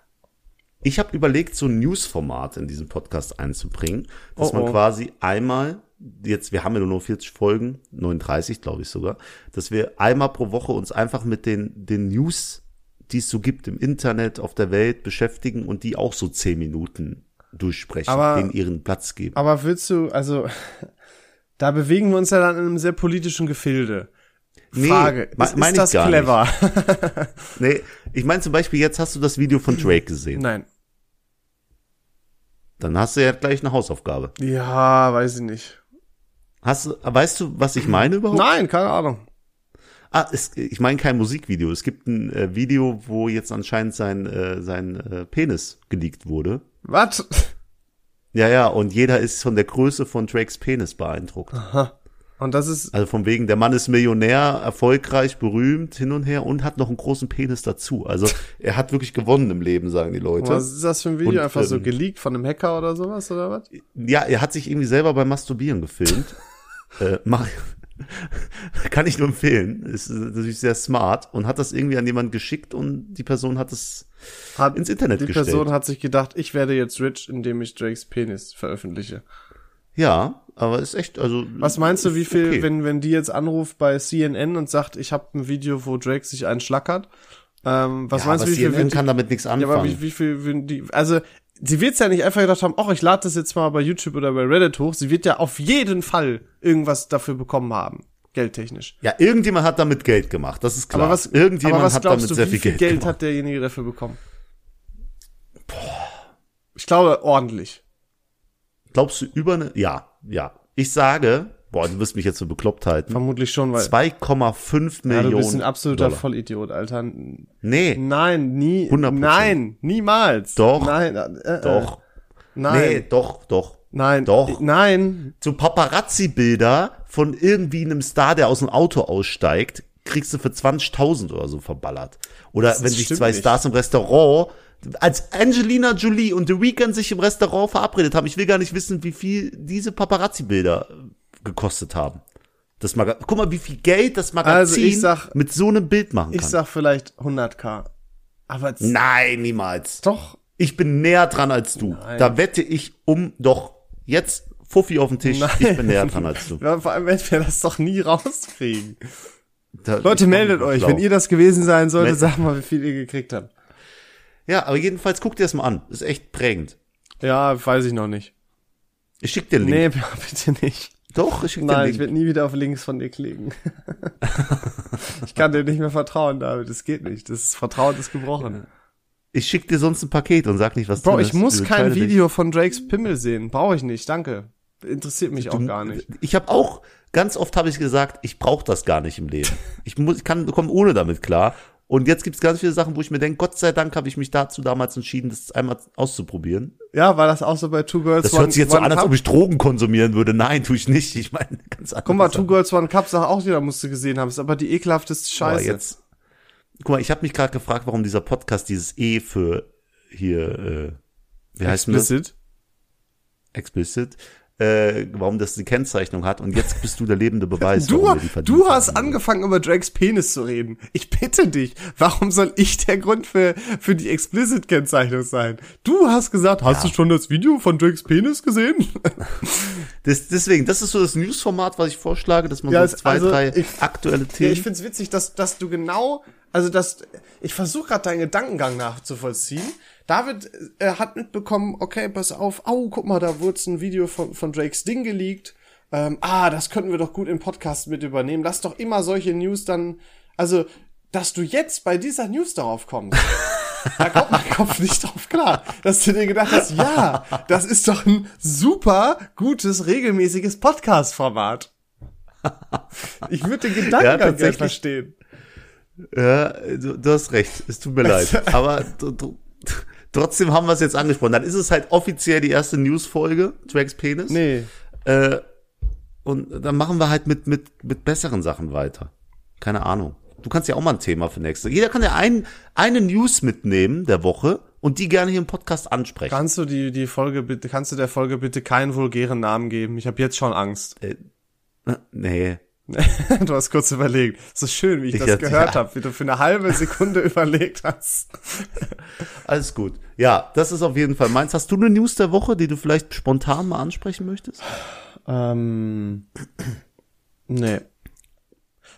Ich habe überlegt, so ein News-Format in diesen Podcast einzubringen, dass oh, oh. man quasi einmal, jetzt, wir haben ja nur noch 40 Folgen, 39 glaube ich sogar, dass wir einmal pro Woche uns einfach mit den, den News, die es so gibt im Internet, auf der Welt beschäftigen und die auch so 10 Minuten durchsprechen, aber, denen ihren Platz geben. Aber willst du, also, [LAUGHS] da bewegen wir uns ja dann in einem sehr politischen Gefilde. Frage, nee, ist, ist das clever? [LAUGHS] nee, ich meine zum Beispiel, jetzt hast du das Video von Drake gesehen. Nein. Dann hast du ja gleich eine Hausaufgabe. Ja, weiß ich nicht. Hast du, weißt du, was ich meine überhaupt? Nein, keine Ahnung. Ah, es, ich meine kein Musikvideo. Es gibt ein äh, Video, wo jetzt anscheinend sein, äh, sein äh, Penis geleakt wurde. Was? Ja, ja, und jeder ist von der Größe von Drakes Penis beeindruckt. Aha. Und das ist. Also von wegen, der Mann ist Millionär, erfolgreich, berühmt, hin und her und hat noch einen großen Penis dazu. Also er hat wirklich gewonnen im Leben, sagen die Leute. Was ist das für ein Video? Und, Einfach ähm, so geleakt von einem Hacker oder sowas, oder was? Ja, er hat sich irgendwie selber beim Masturbieren gefilmt. [LAUGHS] äh, [LAUGHS] kann ich nur empfehlen. Ist natürlich sehr smart und hat das irgendwie an jemanden geschickt und die Person hat es hat, ins Internet die gestellt. Die Person hat sich gedacht, ich werde jetzt rich, indem ich Drakes Penis veröffentliche. Ja, aber ist echt, also. Was meinst du, wie viel, okay. wenn, wenn die jetzt anruft bei CNN und sagt, ich habe ein Video, wo Drake sich einen schlackert? Ähm, was ja, meinst du, wie CNN viel, kann damit nichts anfangen? Ja, aber wie, wie viel, wenn die, also, sie wird's ja nicht einfach gedacht haben, ach, ich lade das jetzt mal bei YouTube oder bei Reddit hoch. Sie wird ja auf jeden Fall irgendwas dafür bekommen haben. Geldtechnisch. Ja, irgendjemand hat damit Geld gemacht, das ist klar. Aber was, irgendjemand aber was hat damit du, sehr viel Geld, Geld gemacht. hat derjenige dafür bekommen? Boah. Ich glaube, ordentlich. Glaubst du über eine, ja, ja. Ich sage, boah, du wirst mich jetzt so bekloppt halten. Vermutlich schon, weil. 2,5 Millionen. Ja, du bist ein absoluter Dollar. Vollidiot, Alter. Nee. Nein, nie. 100%. Nein, niemals. Doch. Nein, äh, äh, doch. Nein. Nee, doch, doch. Nein. Doch. Nein. So Paparazzi-Bilder von irgendwie einem Star, der aus dem Auto aussteigt, kriegst du für 20.000 oder so verballert. Oder das wenn sich zwei nicht. Stars im Restaurant als Angelina Jolie und The Weeknd sich im Restaurant verabredet haben, ich will gar nicht wissen, wie viel diese Paparazzi-Bilder gekostet haben. Das Maga Guck mal, wie viel Geld das Magazin also sag, mit so einem Bild machen kann. Ich sag vielleicht 100k. Aber Nein, niemals. Doch. Ich bin näher dran als du. Nein. Da wette ich um, doch, jetzt Fuffi auf den Tisch, Nein. ich bin näher dran als du. [LAUGHS] Ja, vor allem werden wir das doch nie rauskriegen. Da, Leute, meldet euch, wenn ihr das gewesen sein solltet, sagt mal, wie viel ihr gekriegt habt. Ja, aber jedenfalls guck dir das mal an. ist echt prägend. Ja, weiß ich noch nicht. Ich schick dir einen Link. Nee, [LAUGHS] bitte nicht. Doch, ich schick dir Nein, ich werde nie wieder auf Links von dir klicken. [LAUGHS] ich kann dir nicht mehr vertrauen, David. Das geht nicht. Das Vertrauen ist gebrochen. Ich schick dir sonst ein Paket und sag nicht, was Bro, du ich muss kein Video dich. von Drakes Pimmel sehen. Brauche ich nicht, danke. Interessiert mich du, auch gar nicht. Ich habe auch, ganz oft habe ich gesagt, ich brauche das gar nicht im Leben. Ich muss, ich kann, komme ohne damit klar. Und jetzt gibt's ganz viele Sachen, wo ich mir denke, Gott sei Dank habe ich mich dazu damals entschieden, das einmal auszuprobieren. Ja, war das auch so bei Two Girls Das hört sich jetzt so an, als ob ich Drogen konsumieren würde. Nein, tue ich nicht. Ich meine, ganz anders. Guck mal, Two Girls One Cup, sag auch jeder musste gesehen haben. Ist aber die ekelhafteste Scheiße. Aber jetzt, guck mal, ich habe mich gerade gefragt, warum dieser Podcast dieses E für hier, äh, wie heißt Explicit? Explicit. Äh, warum das die Kennzeichnung hat. Und jetzt bist du der lebende Beweis. Du, du hast haben. angefangen, über Drakes Penis zu reden. Ich bitte dich, warum soll ich der Grund für, für die Explicit-Kennzeichnung sein? Du hast gesagt, hast ja. du schon das Video von Drakes Penis gesehen? [LAUGHS] Das, deswegen, das ist so das News-Format, was ich vorschlage, dass man ja, so zwei, also, drei ich, aktuelle Themen. Ja, ich find's witzig, dass, dass du genau, also dass ich versuche gerade deinen Gedankengang nachzuvollziehen. David äh, hat mitbekommen, okay, pass auf, au, guck mal, da wurde ein Video von, von Drakes Ding geleakt. Ähm, ah, das könnten wir doch gut im Podcast mit übernehmen. Lass doch immer solche News dann, also, dass du jetzt bei dieser News darauf kommst. [LAUGHS] da kommt mein Kopf nicht drauf klar, dass du dir gedacht hast, ja, das ist doch ein super gutes, regelmäßiges Podcast-Format. Ich würde den Gedanken ja, gerne verstehen. Ja, du, du, hast recht. Es tut mir [LAUGHS] leid. Aber du, du, trotzdem haben wir es jetzt angesprochen. Dann ist es halt offiziell die erste News-Folge, Drags Penis. Nee. Äh, und dann machen wir halt mit, mit, mit besseren Sachen weiter. Keine Ahnung. Du kannst ja auch mal ein Thema für nächste. Jeder kann ja ein, eine News mitnehmen der Woche und die gerne hier im Podcast ansprechen. Kannst du die, die Folge bitte, kannst du der Folge bitte keinen vulgären Namen geben? Ich habe jetzt schon Angst. Äh, nee. [LAUGHS] du hast kurz überlegt. So schön, wie ich, ich das gehört ja. habe, wie du für eine halbe Sekunde [LAUGHS] überlegt hast. Alles gut. Ja, das ist auf jeden Fall meins. Hast du eine News der Woche, die du vielleicht spontan mal ansprechen möchtest? Ähm, nee.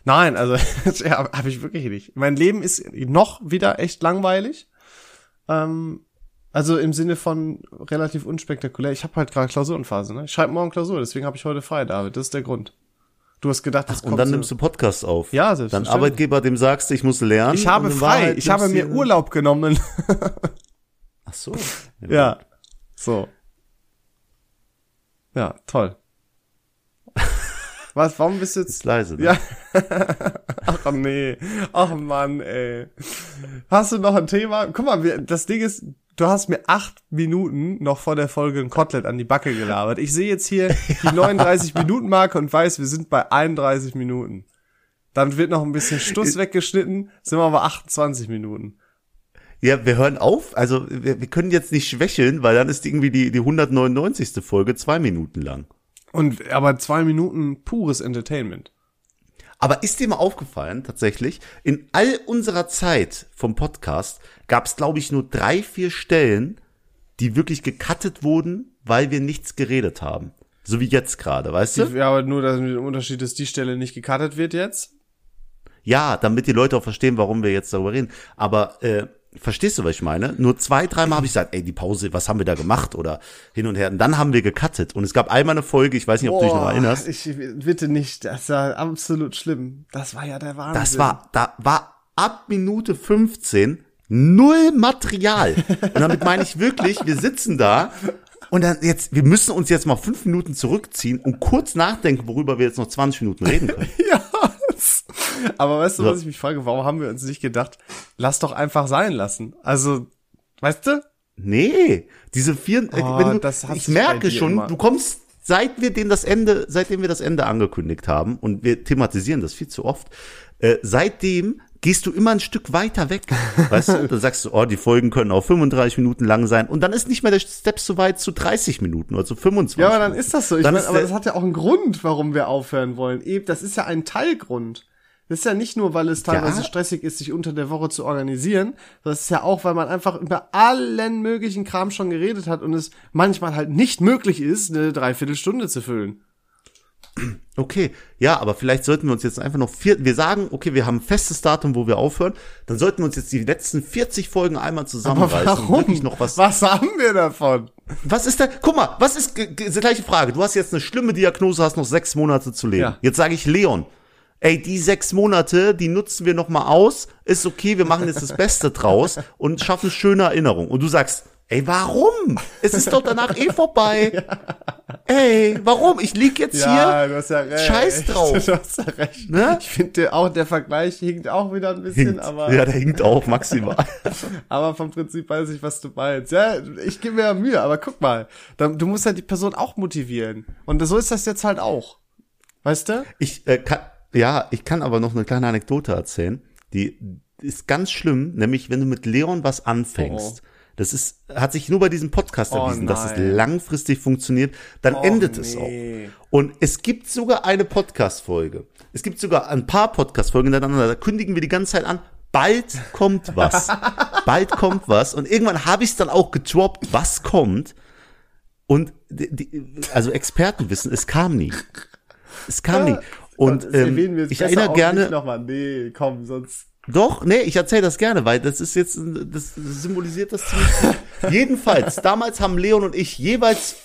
Nein, also [LAUGHS] ja, habe ich wirklich nicht. Mein Leben ist noch wieder echt langweilig. Ähm, also im Sinne von relativ unspektakulär. Ich habe halt gerade Klausurenphase. Ne? Ich schreibe morgen Klausur, deswegen habe ich heute frei, David. Das ist der Grund. Du hast gedacht, das Ach, Und dann nimmst du Podcast auf. Ja, Dann Arbeitgeber, dem sagst du, ich muss lernen. Ich habe frei. Ich habe mir Urlaub genommen. [LAUGHS] Ach so. Ja. ja. So. Ja, toll. Was, warum bist du jetzt? Ist leise, ne? Ja. [LAUGHS] Ach nee. Ach Mann, ey. Hast du noch ein Thema? Guck mal, das Ding ist, du hast mir acht Minuten noch vor der Folge ein Kotelett an die Backe gelabert. Ich sehe jetzt hier die 39 Minuten Marke und weiß, wir sind bei 31 Minuten. Dann wird noch ein bisschen Stuss weggeschnitten, sind wir aber 28 Minuten. Ja, wir hören auf. Also wir, wir können jetzt nicht schwächeln, weil dann ist irgendwie die, die 199. Folge zwei Minuten lang. Und aber zwei Minuten pures Entertainment. Aber ist dir mal aufgefallen, tatsächlich, in all unserer Zeit vom Podcast gab es, glaube ich, nur drei, vier Stellen, die wirklich gecuttet wurden, weil wir nichts geredet haben. So wie jetzt gerade, weißt du? Ja, aber nur dass der Unterschied ist, die Stelle nicht gecuttet wird jetzt. Ja, damit die Leute auch verstehen, warum wir jetzt darüber reden. Aber äh, Verstehst du, was ich meine? Nur zwei, dreimal habe ich gesagt, ey, die Pause, was haben wir da gemacht? Oder hin und her. Und dann haben wir gecuttet. Und es gab einmal eine Folge, ich weiß nicht, ob Boah, du dich noch erinnerst. Ich, bitte nicht, das war absolut schlimm. Das war ja der Wahnsinn. Das war, da war ab Minute 15 null Material. Und damit meine ich wirklich, wir sitzen da und dann jetzt, wir müssen uns jetzt mal fünf Minuten zurückziehen und kurz nachdenken, worüber wir jetzt noch 20 Minuten reden können. [LAUGHS] ja. [LAUGHS] Aber weißt du, was ich mich frage? Warum haben wir uns nicht gedacht, lass doch einfach sein lassen? Also, weißt du? Nee, diese vier, äh, oh, wenn du, ich merke schon, immer. du kommst, seit wir den das Ende, seitdem wir das Ende angekündigt haben, und wir thematisieren das viel zu oft, äh, seitdem gehst du immer ein Stück weiter weg. [LAUGHS] Weißt du? Dann sagst du, oh, die Folgen können auch 35 Minuten lang sein. Und dann ist nicht mehr der Step so weit zu 30 Minuten oder zu 25 Ja, aber dann ist das so. Ich mein, aber das hat ja auch einen Grund, warum wir aufhören wollen. Eben, das ist ja ein Teilgrund. Das ist ja nicht nur, weil es teilweise ja. stressig ist, sich unter der Woche zu organisieren. Das ist ja auch, weil man einfach über allen möglichen Kram schon geredet hat und es manchmal halt nicht möglich ist, eine Dreiviertelstunde zu füllen. Okay, ja, aber vielleicht sollten wir uns jetzt einfach noch vier, wir sagen, okay, wir haben ein festes Datum, wo wir aufhören, dann sollten wir uns jetzt die letzten 40 Folgen einmal zusammenreißen. Aber warum? Wirklich noch was, was haben wir davon? Was ist da, guck mal, was ist, die gleiche Frage, du hast jetzt eine schlimme Diagnose, hast noch sechs Monate zu leben. Ja. Jetzt sage ich Leon, ey, die sechs Monate, die nutzen wir noch mal aus, ist okay, wir machen jetzt das Beste [LAUGHS] draus und schaffen schöne Erinnerungen. Und du sagst, ey, warum? Es ist doch danach eh vorbei. [LAUGHS] ja. Ey, warum? Ich lieg jetzt ja, hier. Ja recht. Scheiß drauf. [LAUGHS] Du hast ja recht. Ne? Ich finde auch, der Vergleich hinkt auch wieder ein bisschen, hinkt. aber. Ja, der hinkt auch maximal. aber vom Prinzip weiß ich, was du meinst. Ja, ich gebe mir ja Mühe, aber guck mal. Du musst ja die Person auch motivieren. Und so ist das jetzt halt auch. Weißt du? Ich äh, kann, ja, ich kann aber noch eine kleine Anekdote erzählen. Die ist ganz schlimm, nämlich wenn du mit Leon was anfängst, oh. Das ist, hat sich nur bei diesem Podcast Oh erwiesen, dass es nein. langfristig funktioniert. Dann Och, endet es nee. auch. Und es gibt sogar eine Podcast-Folge. Es gibt sogar ein paar Podcast-Folgen hintereinander. Da kündigen wir die ganze Zeit an. Bald kommt was. [LAUGHS] Bald kommt was. Und irgendwann habe ich es dann auch gedroppt, was kommt. Und die, die, also Experten wissen, es kam nie. Es kam nie. [LAUGHS] Und Das ähm, ich erinnere gerne. Nicht noch mal. Nee, komm, sonst. Doch, nee, ich erzähle das gerne, weil das ist jetzt, das symbolisiert das ziemlich gut. [LAUGHS] Jedenfalls, damals haben Leon und ich jeweils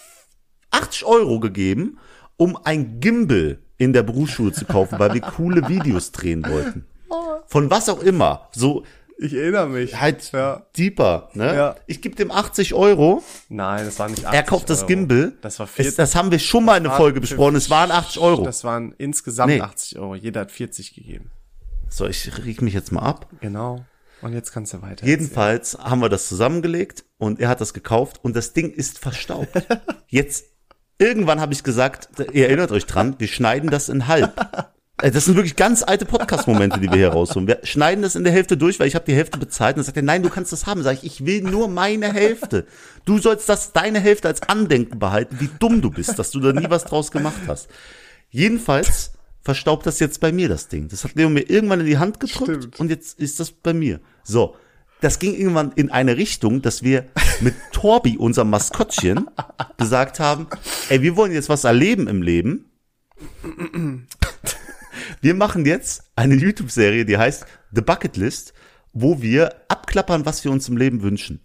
80 Euro gegeben, um ein Gimbal in der Berufsschule zu kaufen, weil wir coole Videos drehen wollten. Von was auch immer. So Ich erinnere mich. halt Ja. deeper. Ne? Ja. Ich gebe dem 80 Euro, Nein, das war nicht 80 er kauft das Euro. Gimbal. Das war Es, 40. das haben wir schon mal in der Folge besprochen. Es waren 80 Euro. Das waren insgesamt Nee. 80 Euro. Jeder hat 40 gegeben. So, ich riech mich jetzt mal ab. Genau. Und jetzt kannst du weiter. Jedenfalls haben wir das zusammengelegt und er hat das gekauft und das Ding ist verstaubt. [LAUGHS] Jetzt, irgendwann habe ich gesagt, ihr erinnert euch dran, wir schneiden das in halb. Äh, Das sind wirklich ganz alte Podcast-Momente, die wir hier rausholen. Wir schneiden das in der Hälfte durch, weil ich habe die Hälfte bezahlt. Und dann sagt er, nein, du kannst das haben. Sag ich, ich will nur meine Hälfte. Du sollst das deine Hälfte als Andenken behalten, wie dumm du bist, dass du da nie was draus gemacht hast. Jedenfalls verstaubt das jetzt bei mir, das Ding. Das hat Leo mir irgendwann in die Hand gedrückt Stimmt. und jetzt ist das bei mir. So. Das ging irgendwann in eine Richtung, dass wir mit Torbi, unserem Maskottchen, gesagt haben, ey, wir wollen jetzt was erleben im Leben. Wir machen jetzt eine YouTube-Serie, die heißt The Bucket List, wo wir abklappern, was wir uns im Leben wünschen.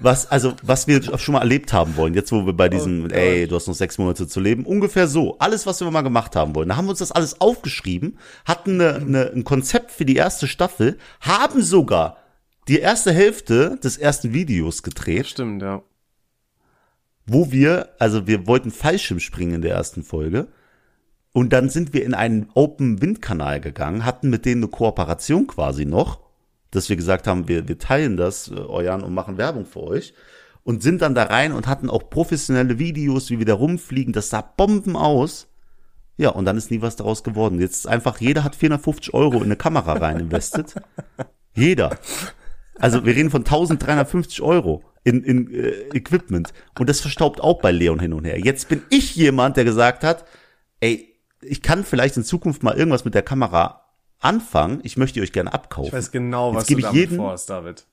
Was, also, was wir schon mal erlebt haben wollen. Jetzt, wo wir bei diesem, Gott. ey, du hast noch sechs Monate zu leben. Ungefähr so. Alles, was wir mal gemacht haben wollen. Da haben wir uns das alles aufgeschrieben, hatten eine, eine, ein Konzept für die erste Staffel, haben sogar die erste Hälfte des ersten Videos gedreht Stimmt, ja. wo wir, also wir wollten Fallschirm springen in der ersten Folge. Und dann sind wir in einen Open-Wind-Kanal gegangen, hatten mit denen eine Kooperation quasi noch, dass wir gesagt haben, wir, wir teilen das, äh, euren, und machen Werbung für euch. Und sind dann da rein und hatten auch professionelle Videos, wie wir da rumfliegen. Das sah Bomben aus. Ja, und dann ist nie was daraus geworden. Jetzt ist einfach, jeder hat 450 Euro in eine Kamera rein investiert. [LAUGHS] jeder. Also wir reden von 1350 Euro in, in äh, Equipment. Und das verstaubt auch bei Leon hin und her. Jetzt bin ich jemand, der gesagt hat, ey, ich kann vielleicht in Zukunft mal irgendwas mit der Kamera anfangen. Ich möchte euch gerne abkaufen. Ich weiß genau, Jetzt was du gebe ich damit jeden- vorhast, David.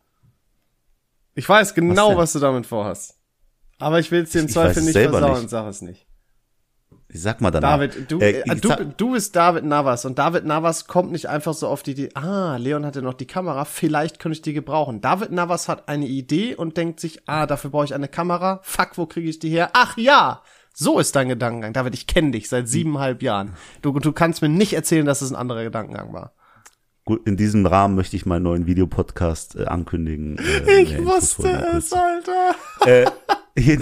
Ich weiß genau, denn? was, du damit vorhast. Aber ich will es dir im Zweifel nicht versauen, nicht. sag es nicht. Ich sag mal danach. David, du, Äh, äh, du, du bist David Navas und David Navas kommt nicht einfach so auf die Idee, ah, Leon hatte noch die Kamera, vielleicht könnte ich die gebrauchen. David Navas hat eine Idee und denkt sich, ah, dafür brauche ich eine Kamera, fuck, wo kriege ich die her? Ach ja, so ist dein Gedankengang. David, ich kenne dich seit siebeneinhalb Jahren. Du, du kannst mir nicht erzählen, dass es ein anderer Gedankengang war. Gut, in diesem Rahmen möchte ich meinen neuen Videopodcast äh, ankündigen. Äh, Ich wusste es, Alter. Äh, [LAUGHS]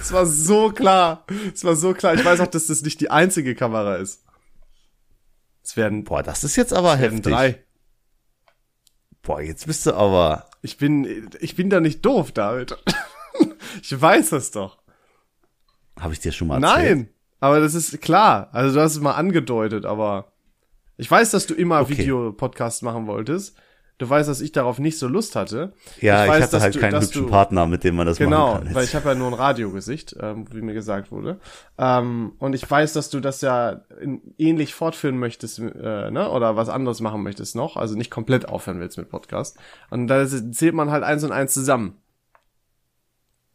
Es war so klar. Es war so klar. Ich weiß auch, dass das nicht die einzige Kamera ist. Es werden, boah, das ist jetzt aber heftig. drei. Boah, jetzt bist du aber. Ich bin, ich bin da nicht doof, David. [LAUGHS] ich weiß das doch. Habe ich dir schon mal erzählt? Nein, aber das ist klar. Also du hast es mal angedeutet, aber ich weiß, dass du immer Okay. Videopodcast machen wolltest. Du weißt, dass ich darauf nicht so Lust hatte. Ja, ich, weiß, hatte dass halt du- keinen hübschen du- Partner, mit dem man das Genau, machen kann. weil ich habe ja nur ein Radiogesicht, ähm, wie mir gesagt wurde. Ähm, und ich weiß, dass du das ja in, ähnlich fortführen möchtest, äh, ne? Oder was anderes machen möchtest noch. Also nicht komplett aufhören willst mit Podcast. Und da zählt man halt eins und eins zusammen.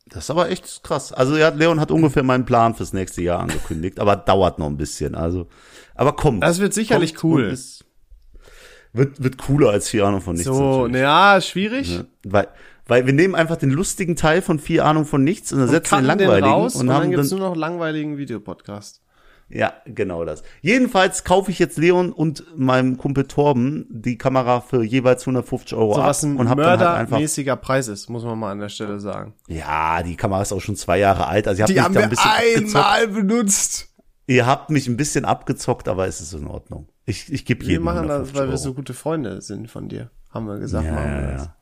Das ist aber echt krass. Also ja, Leon hat ungefähr meinen Plan fürs nächste Jahr angekündigt, aber dauert noch ein bisschen. Also, aber kommt. Das wird sicherlich Kommt cool. und Ist, wird, wird cooler als vier Ahnung von nichts. So, naja, schwierig. Ja, Weil, weil wir nehmen einfach den lustigen Teil von vier Ahnung von nichts und dann setzen den Cutten den langweiligen raus und, und dann haben gibt's dann, nur noch langweiligen Videopodcast. Ja, genau das. Jedenfalls kaufe ich jetzt Leon und meinem Kumpel Torben die Kamera für jeweils 150 Euro So ab was ein und hab dann halt einfach, mördermäßiger Preis ist, muss man mal an der Stelle sagen. ja, die Kamera ist auch schon zwei Jahre alt, also ihr habt Die haben da wir ein bisschen abgezockt. einmal benutzt. Ihr habt mich ein bisschen abgezockt, aber es ist in Ordnung. Ich, ich gebe Wir jedem machen das, 150 weil wir Euro. so gute Freunde sind von dir. Haben wir gesagt, ja, machen wir ja, das. ja.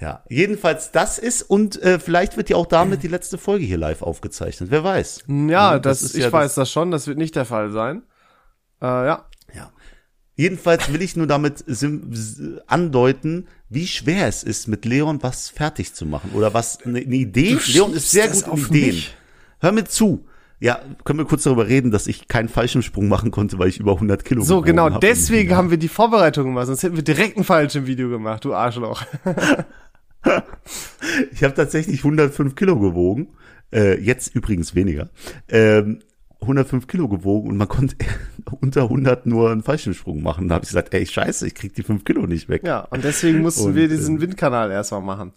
Ja, jedenfalls das ist und äh, vielleicht wird ja auch damit die letzte Folge hier live aufgezeichnet. Wer weiß? Ja, das das, ist ich ja weiß das schon, das wird nicht der Fall sein. Äh, ja. Ja. Jedenfalls will ich nur damit andeuten, wie schwer es ist, mit Leon was fertig zu machen oder was eine, eine Idee. Leon ist sehr gut in Ideen. Mich. Hör mir zu. Ja, können wir kurz darüber reden, dass ich keinen Fallschirmsprung machen konnte, weil ich über 100 Kilo So, genau, hab deswegen haben wir die Vorbereitung gemacht, sonst hätten wir direkt ein Fallschirmvideo gemacht, du Arschloch. [LAUGHS] ich habe tatsächlich 105 Kilo gewogen, äh, jetzt übrigens weniger. Ähm, 105 Kilo gewogen und man konnte [LAUGHS] unter 100 nur einen Fallschirmsprung machen. Da habe ich gesagt, ey, scheiße, ich krieg die 5 Kilo nicht weg. Ja, und deswegen mussten und, wir diesen äh, Windkanal erstmal machen.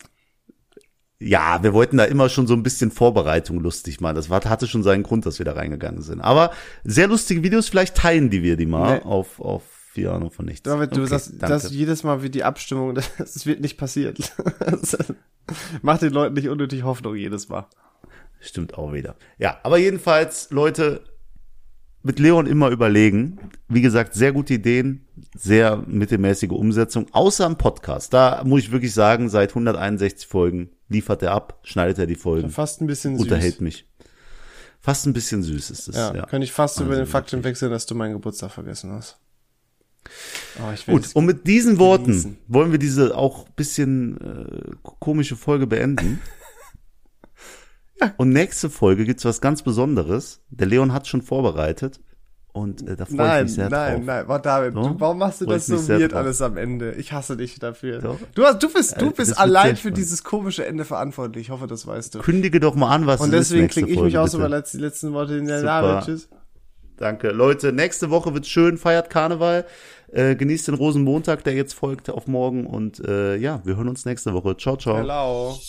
Ja, wir wollten da immer schon so ein bisschen Vorbereitung lustig machen. Das war, hatte schon seinen Grund, dass wir da reingegangen sind. Aber sehr lustige Videos, vielleicht teilen die wir die mal nee. auf, auf vier Ahnung von nichts. David, du okay, sagst, das jedes Mal wie die Abstimmung, [LAUGHS] das wird nicht passiert. [LAUGHS] Macht den Leuten nicht unnötig Hoffnung jedes Mal. Stimmt auch wieder. Ja, aber jedenfalls, Leute, mit Leon immer überlegen. Wie gesagt, sehr gute Ideen, sehr mittelmäßige Umsetzung, außer im Podcast. Da muss ich wirklich sagen, seit 161 Folgen liefert er ab, schneidet er die Folgen. Fast ein bisschen süß. Unterhält mich. Fast ein bisschen süß ist es. Ja, ja. kann ich fast also über den Fakt wechseln, dass du meinen Geburtstag vergessen hast. Oh, Gut, und mit diesen Worten genießen. wollen wir diese auch bisschen äh, komische Folge beenden. [LAUGHS] ja. Und nächste Folge gibt's was ganz Besonderes. Der Leon hat schon vorbereitet. Und äh, da freue ich mich sehr nein, drauf. Nein, nein, David, so? du, warum machst du das so weird alles am Ende? Ich hasse dich dafür. So? Du, hast, du bist, du bist allein für dieses komische Ende verantwortlich. Ich hoffe, das weißt du. Kündige doch mal an, was Und deswegen klinge ich mich auch so, weil die letzten Worte in der David, tschüss. Danke. Leute, nächste Woche wird's schön, feiert Karneval. Äh, genießt den Rosenmontag, der jetzt folgt auf morgen. Und äh, ja, wir hören uns nächste Woche. Ciao, ciao. Hello.